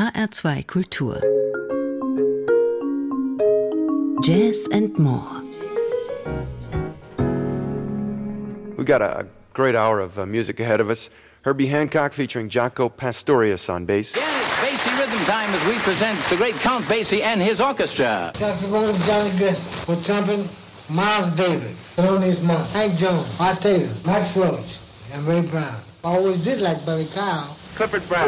HR2 Kultur. Jazz and More. We got a great hour of uh, music ahead of us. Herbie Hancock featuring Jaco Pastorius on bass. Again, Basie Rhythm time as we present the great Count Basie and his orchestra. Saxophone, Johnny Grist. For trumpet, Miles Davis. Thelonious Monk. Hank Jones. Art Taylor. Max Roach. And Ray Brown. I always did like Buddy Kyle. Clifford Brown.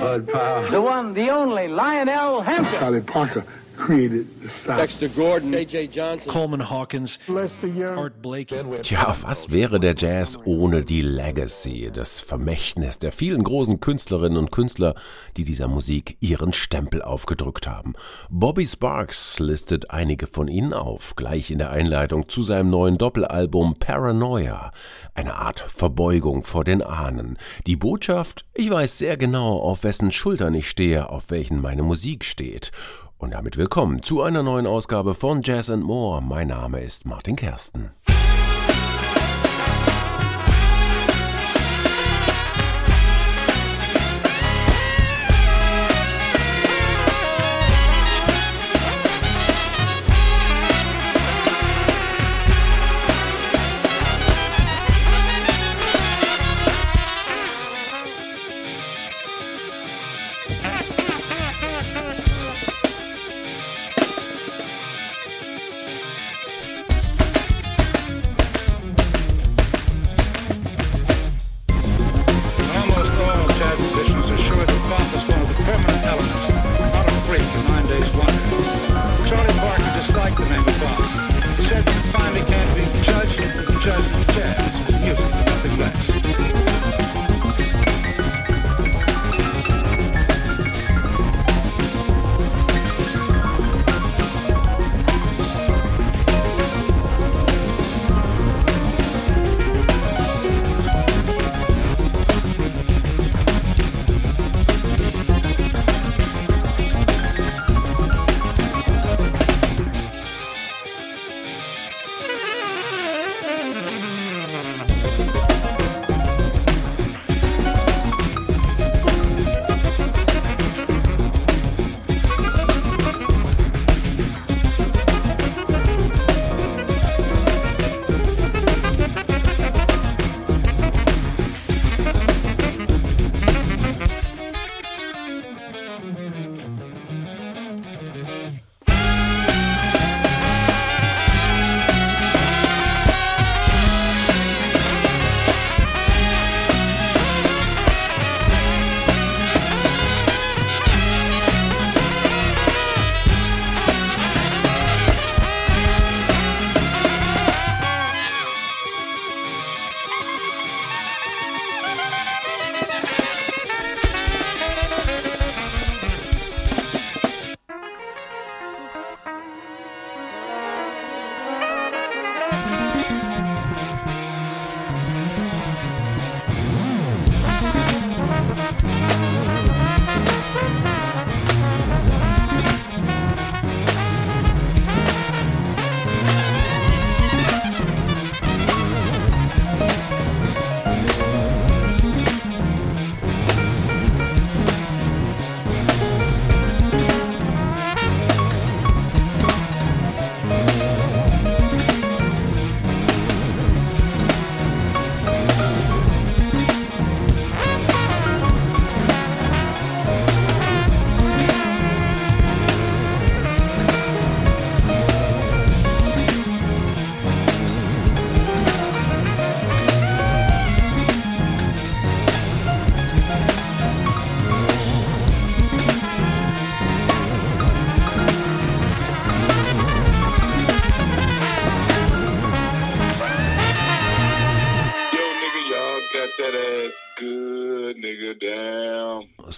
Bud Powell. The one, the only Lionel Hampton. Charlie Parker created the style. Dexter Gordon, A.J. Johnson, Coleman Hawkins, Lester Young. Art Blakey. Tja, was wäre der Jazz ohne die Legacy, das Vermächtnis der vielen großen Künstlerinnen und Künstler, die dieser Musik ihren Stempel aufgedrückt haben? Bobby Sparks listet einige von ihnen auf, gleich in der Einleitung zu seinem neuen Doppelalbum Paranoia. Eine Art Verbeugung vor den Ahnen. Die Botschaft, ich weiß sehr genau, auf wessen Schultern ich stehe, auf welchen meine Musik steht. Und damit willkommen zu einer neuen Ausgabe von Jazz and More. Mein Name ist Martin Kersten.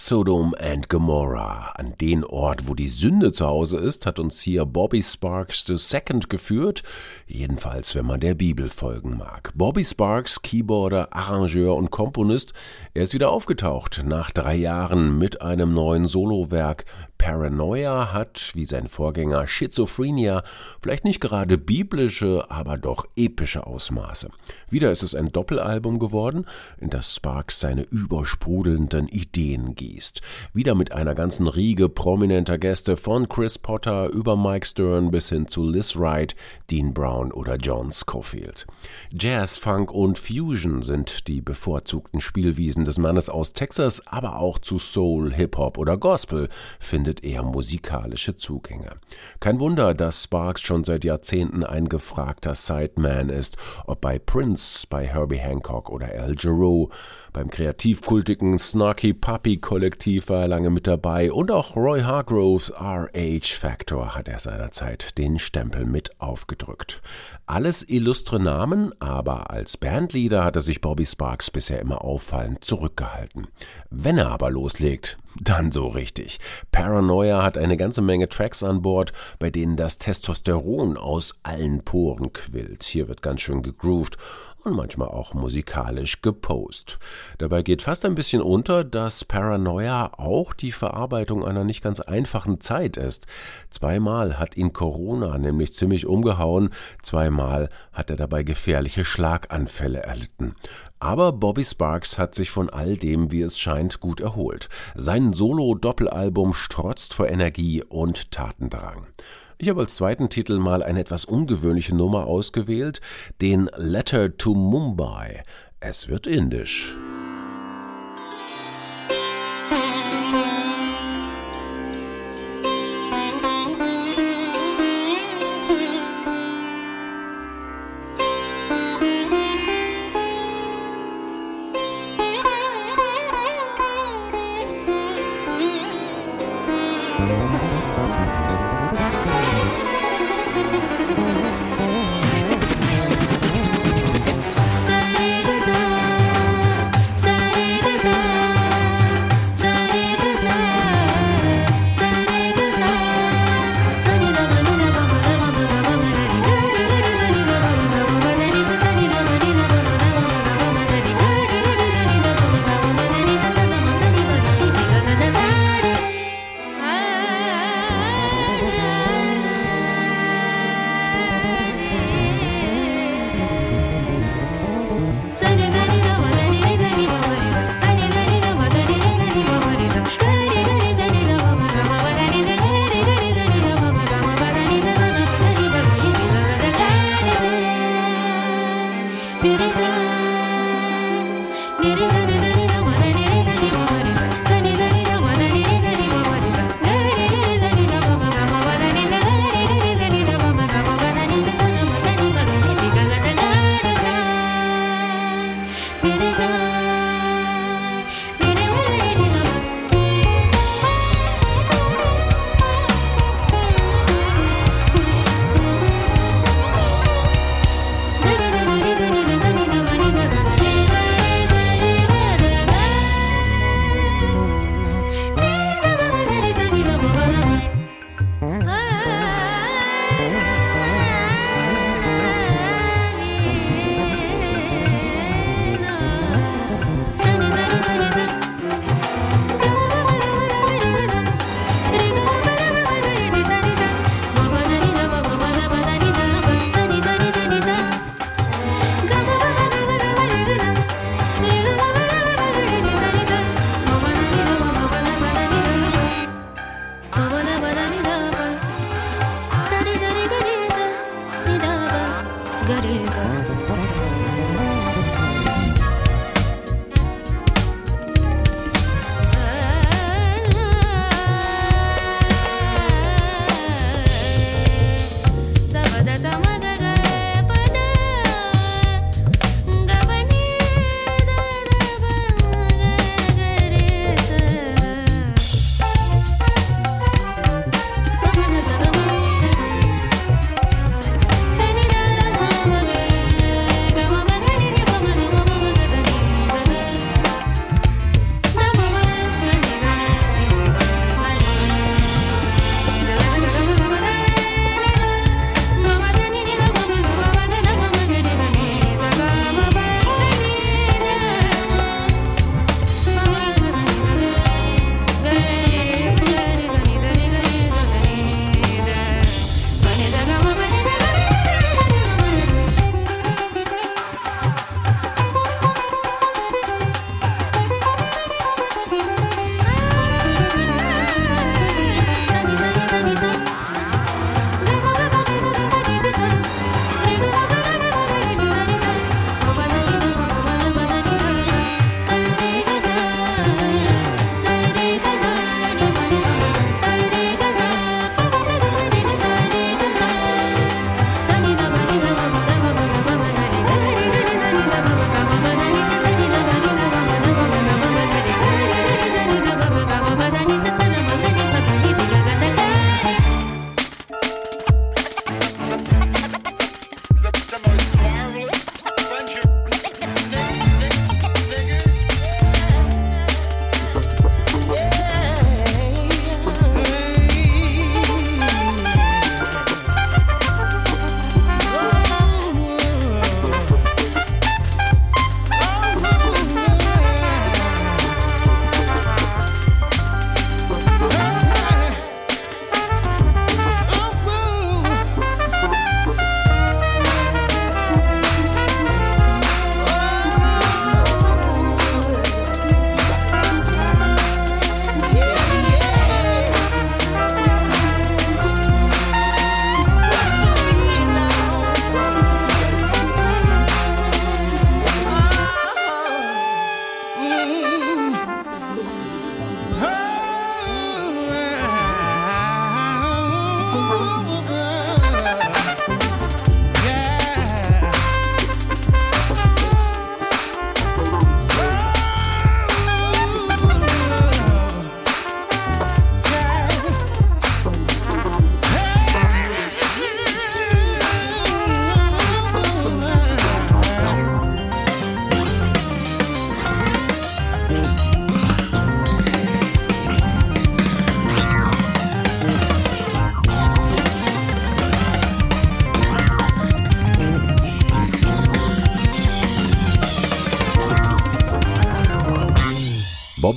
Sodom and Gomorrah. An den Ort, wo die Sünde zu Hause ist, hat uns hier Bobby Sparks II geführt. Jedenfalls, wenn man der Bibel folgen mag. Bobby Sparks, Keyboarder, Arrangeur und Komponist, er ist wieder aufgetaucht nach drei Jahren mit einem neuen Solowerk Paranoia hat, wie sein Vorgänger Schizophrenia, vielleicht nicht gerade biblische, aber doch epische Ausmaße. Wieder ist es ein Doppelalbum geworden, in das Sparks seine übersprudelnden Ideen gießt. Wieder mit einer ganzen Riege prominenter Gäste von Chris Potter über Mike Stern bis hin zu Liz Wright, Dean Brown oder John Scofield. Jazz, Funk und Fusion sind die bevorzugten Spielwiesen des Mannes aus Texas, aber auch zu Soul, Hip-Hop oder Gospel findet er musikalische Zugänge. Kein Wunder, dass Sparks schon seit Jahrzehnten ein gefragter Sideman ist, ob bei Prince, bei Herbie Hancock oder Al Jarreau. Beim kreativkultigen Snarky Puppy Kollektiv war er lange mit dabei und auch Roy Hargroves RH Factor hat er seinerzeit den Stempel mit aufgedrückt. Alles illustre Namen, aber als Bandleader hat er sich Bobby Sparks bisher immer auffallend zurückgehalten. Wenn er aber loslegt, dann so richtig. Paranoia hat eine ganze Menge Tracks an Bord, bei denen das Testosteron aus allen Poren quillt. Hier wird ganz schön gegroovt und manchmal auch musikalisch gepost. Dabei geht fast ein bisschen unter, dass Paranoia auch die Verarbeitung einer nicht ganz einfachen Zeit ist. Zweimal hat ihn Corona nämlich ziemlich umgehauen, zweimal hat er dabei gefährliche Schlaganfälle erlitten. Aber Bobby Sparks hat sich von all dem, wie es scheint, gut erholt. Sein Solo-Doppelalbum strotzt vor Energie und Tatendrang. Ich habe als zweiten Titel mal eine etwas ungewöhnliche Nummer ausgewählt, den Letter to Mumbai. Es wird indisch.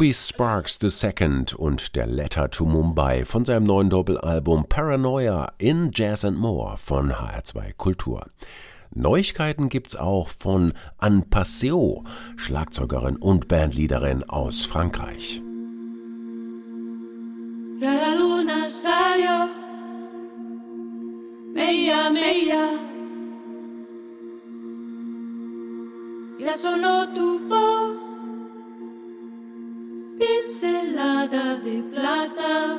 Bobby Sparks II und der Letter to Mumbai von seinem neuen Doppelalbum Paranoia in Jazz and More von HR2 Kultur. Neuigkeiten gibt's auch von Anne Passeo, Schlagzeugerin und Bandleaderin aus Frankreich. La luna salió, meia, meia, ya sonó tu voz. Pincelada de plata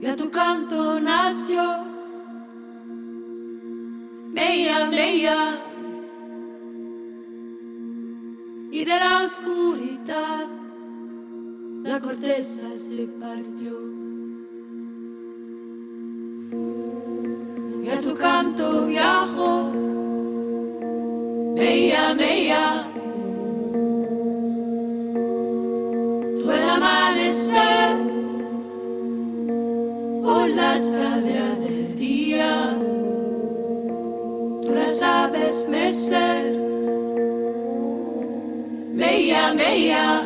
y a tu canto nació. Mella, Mella y de la oscuridad la corteza se partió. Y a tu canto viajo Mella, Mella la savia del día. Tú la sabes mecer, meia, meia.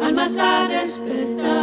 Almas a despertar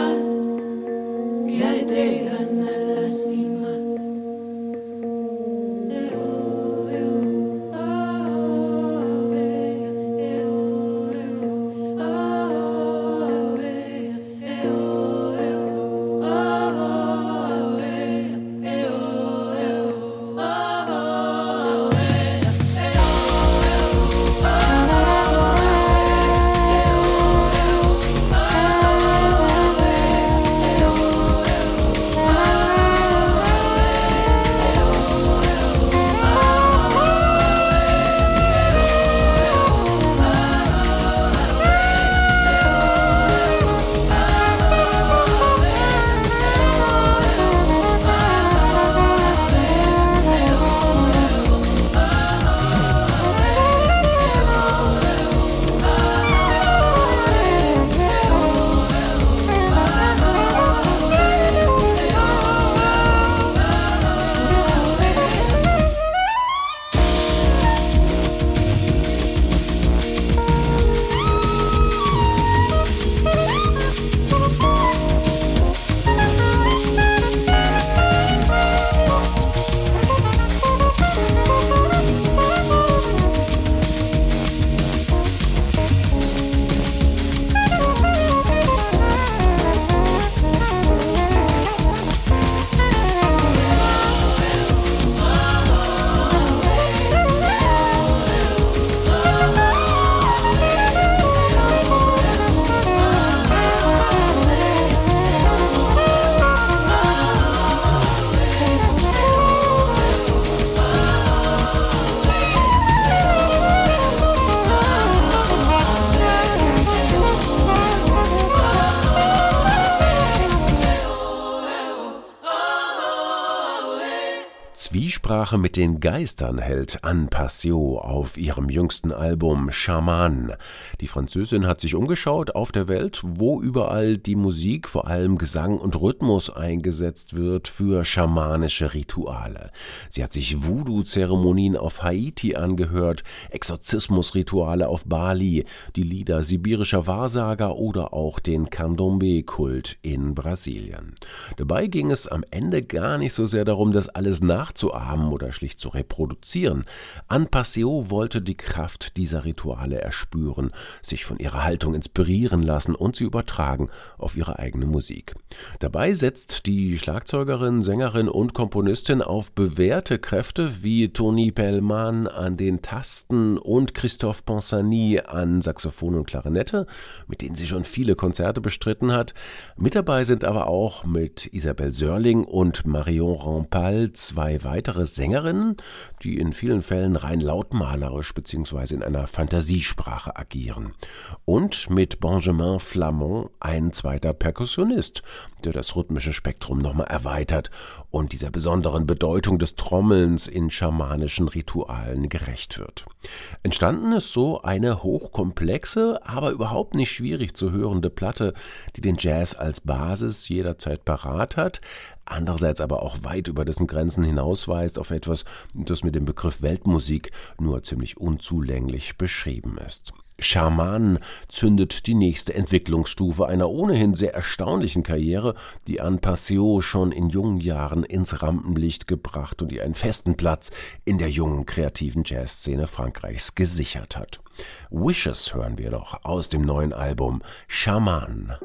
Rücksprache mit den Geistern hält Anne Passio auf ihrem jüngsten Album Shaman. Die Französin hat sich umgeschaut auf der Welt, wo überall die Musik, vor allem Gesang und Rhythmus eingesetzt wird für schamanische Rituale. Sie hat sich Voodoo-Zeremonien auf Haiti angehört, Exorzismusrituale auf Bali, die Lieder sibirischer Wahrsager oder auch den Candomblé-Kult in Brasilien. Dabei ging es am Ende gar nicht so sehr darum, das alles nachzuahmen oder schlicht zu reproduzieren. Anne Passeo wollte die Kraft dieser Rituale erspüren, sich von ihrer Haltung inspirieren lassen und sie übertragen auf ihre eigene Musik. Dabei setzt die Schlagzeugerin, Sängerin und Komponistin auf bewährte Kräfte wie Tony Pellman an den Tasten und Christophe Ponsany an Saxophon und Klarinette, mit denen sie schon viele Konzerte bestritten hat. Mit dabei sind aber auch mit Isabelle Sörling und Marion Rampal zwei weitere Sängerinnen, die in vielen Fällen rein lautmalerisch bzw. in einer Fantasiesprache agieren. Und mit Benjamin Flamand ein zweiter Perkussionist, der das rhythmische Spektrum nochmal erweitert und dieser besonderen Bedeutung des Trommelns in schamanischen Ritualen gerecht wird. Entstanden ist so eine hochkomplexe, aber überhaupt nicht schwierig zu hörende Platte, die den Jazz als Basis jederzeit parat hat, andererseits aber auch weit über dessen Grenzen hinausweist auf etwas, das mit dem Begriff Weltmusik nur ziemlich unzulänglich beschrieben ist. Schaman zündet die nächste Entwicklungsstufe einer ohnehin sehr erstaunlichen Karriere, die Anne Passio schon in jungen Jahren ins Rampenlicht gebracht und ihr einen festen Platz in der jungen kreativen Jazzszene Frankreichs gesichert hat. Wishes hören wir doch aus dem neuen Album Shaman.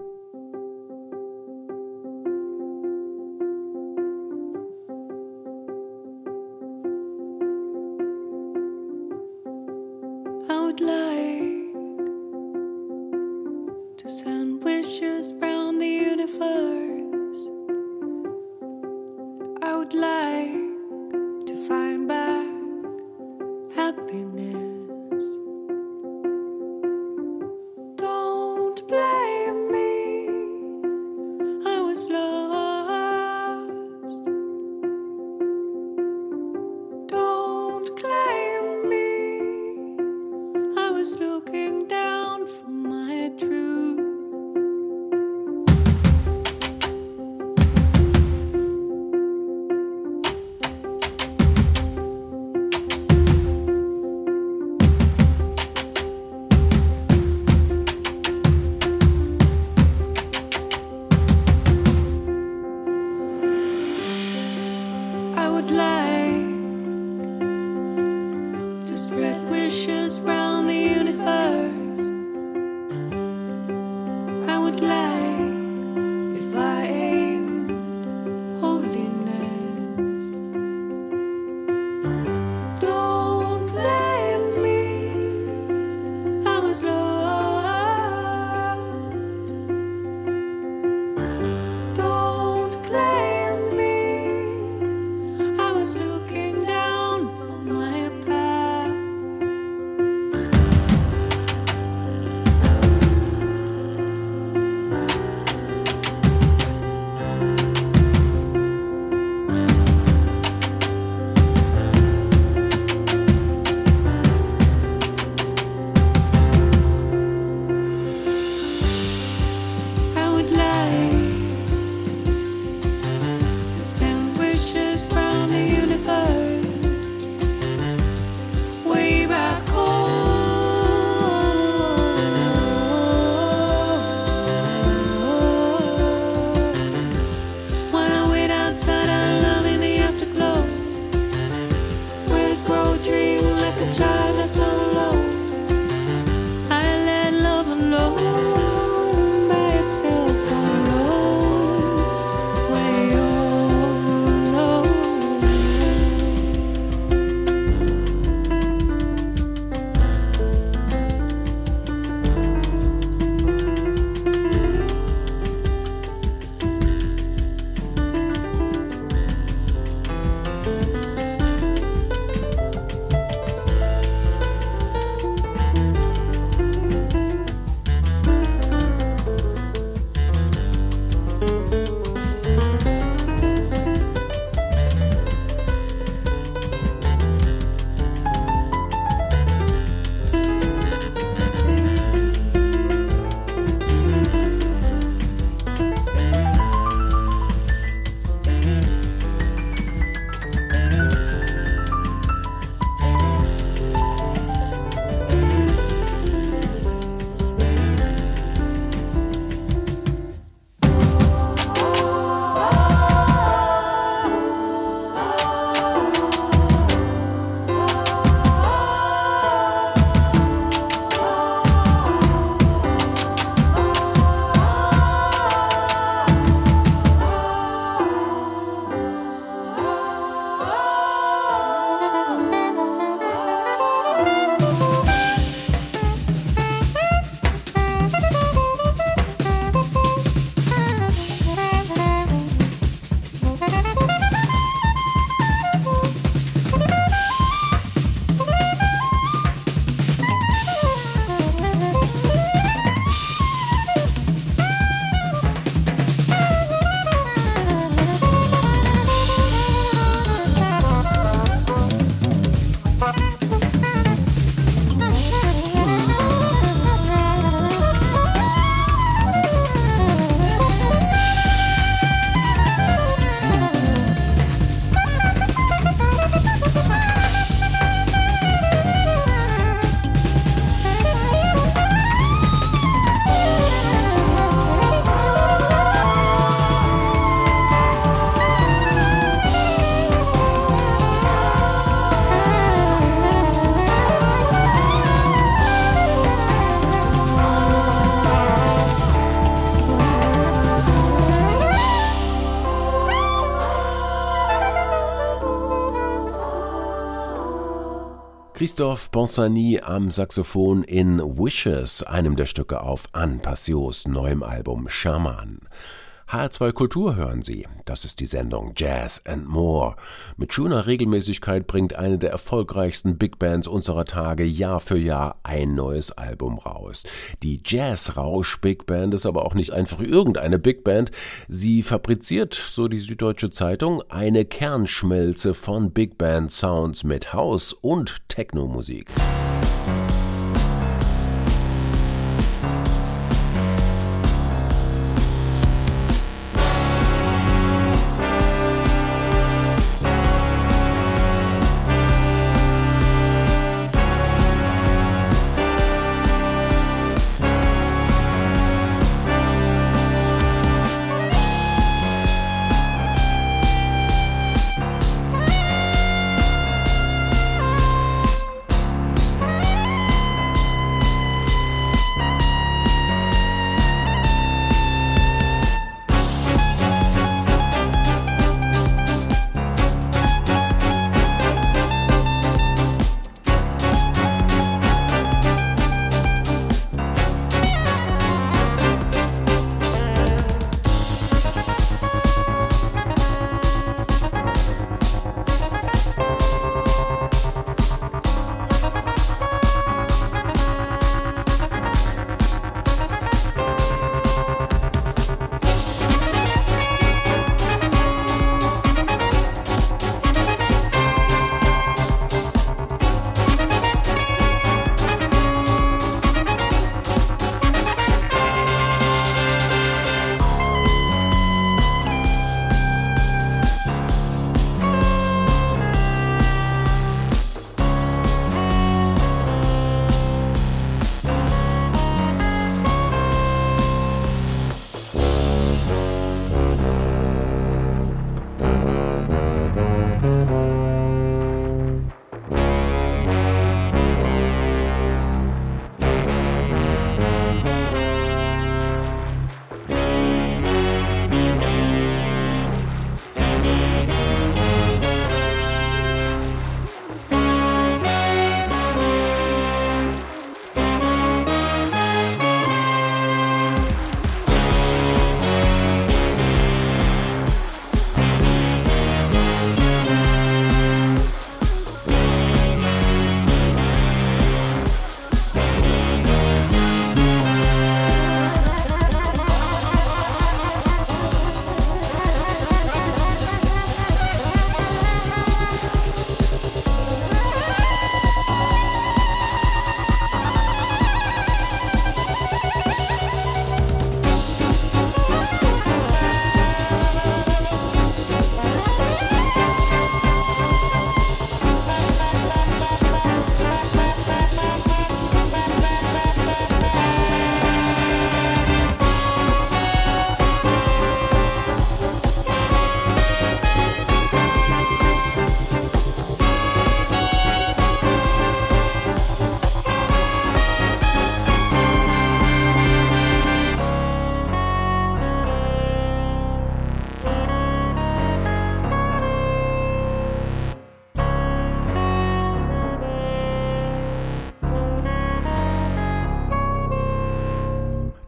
Christophe Ponsany am Saxophon in Wishes, einem der Stücke auf Anne Passios neuem Album Shaman. HR2 Kultur hören Sie. Das ist die Sendung Jazz and More. Mit schöner Regelmäßigkeit bringt eine der erfolgreichsten Big Bands unserer Tage Jahr für Jahr ein neues Album raus. Die Jazz Rausch Big Band ist aber auch nicht einfach irgendeine Big Band. Sie fabriziert, so die Süddeutsche Zeitung, eine Kernschmelze von Big Band Sounds mit House und Techno-Musik.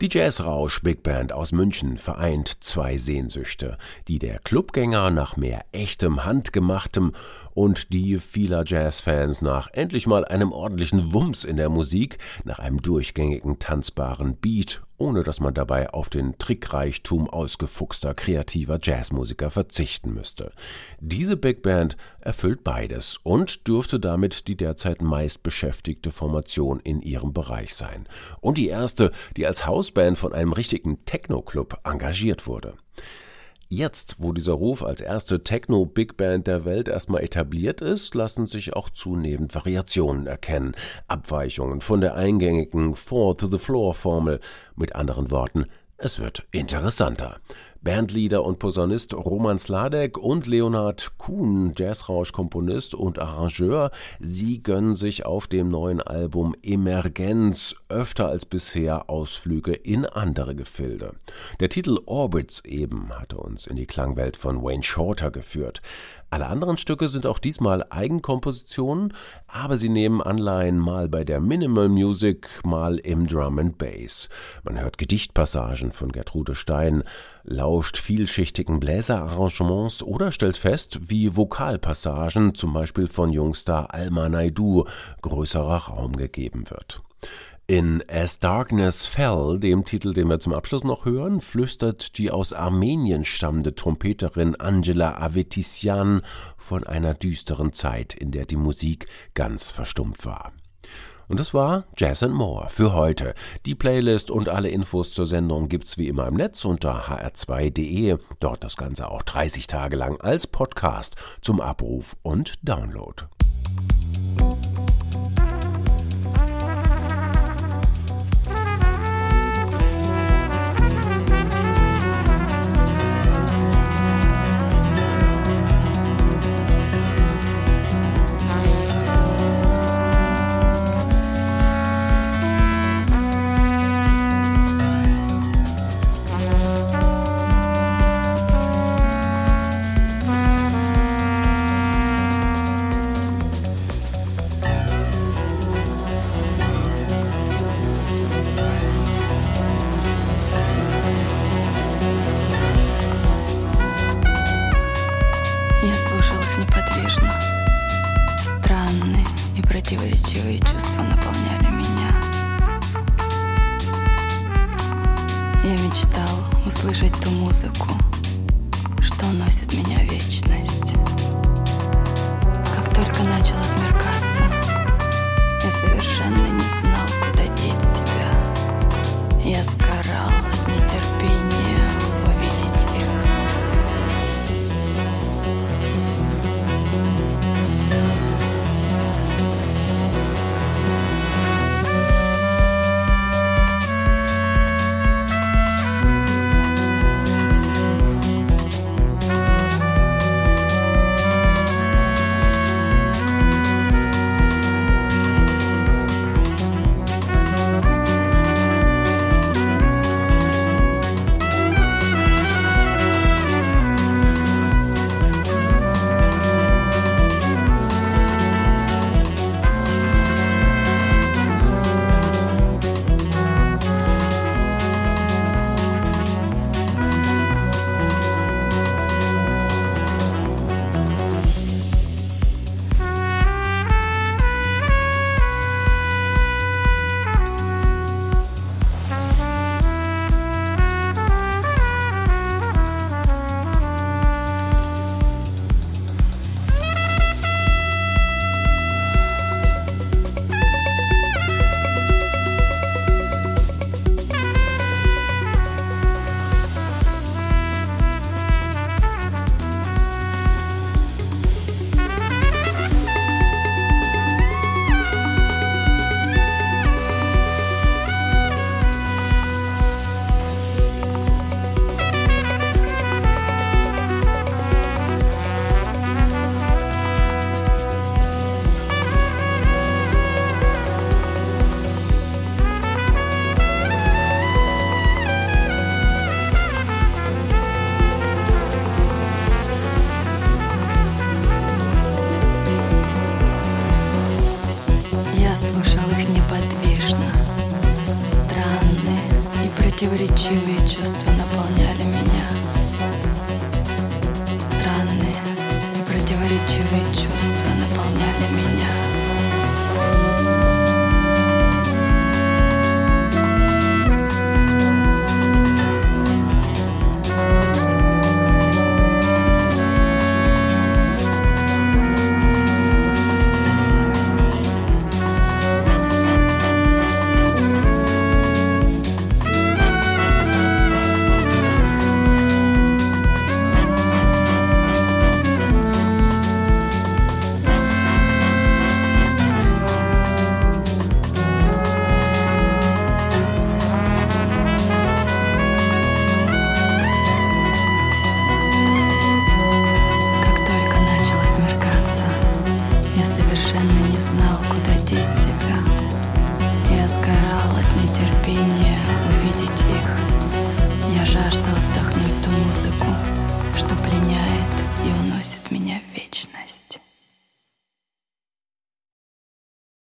Die Jazzrausch Big Band aus München vereint zwei Sehnsüchte, die der Clubgänger nach mehr echtem, handgemachtem und die vieler Jazzfans nach endlich mal einem ordentlichen Wumms in der Musik, nach einem durchgängigen tanzbaren Beat, ohne dass man dabei auf den Trickreichtum ausgefuchster kreativer Jazzmusiker verzichten müsste. Diese Big Band erfüllt beides und dürfte damit die derzeit meistbeschäftigte Formation in ihrem Bereich sein. Und die erste, die als Hausband von einem richtigen Techno-Club engagiert wurde. Jetzt, wo dieser Ruf als erste Techno-Big Band der Welt erstmal etabliert ist, lassen sich auch zunehmend Variationen erkennen, Abweichungen von der eingängigen Four-to-the-Floor-Formel. Mit anderen Worten, es wird interessanter. Bandleader und Posaunist Roman Sladek und Leonhard Kuhn, Jazzrausch-Komponist und Arrangeur, sie gönnen sich auf dem neuen Album Emergenz öfter als bisher Ausflüge in andere Gefilde. Der Titel Orbits eben hatte uns in die Klangwelt von Wayne Shorter geführt. Alle anderen Stücke sind auch diesmal Eigenkompositionen, aber sie nehmen Anleihen mal bei der Minimal Music, mal im Drum and Bass. Man hört Gedichtpassagen von Gertrude Stein, lauscht vielschichtigen Bläserarrangements oder stellt fest, wie Vokalpassagen, zum Beispiel von Jungstar Alma Naidu, größerer Raum gegeben wird. In As Darkness Fell, dem Titel, den wir zum Abschluss noch hören, flüstert die aus Armenien stammende Trompeterin Angela Avetissian von einer düsteren Zeit, in der die Musik ganz verstummt war. Und das war Jazz and More für heute. Die Playlist und alle Infos zur Sendung gibt's wie immer im Netz unter hr2.de. Dort das Ganze auch 30 Tage lang als Podcast zum Abruf und Download.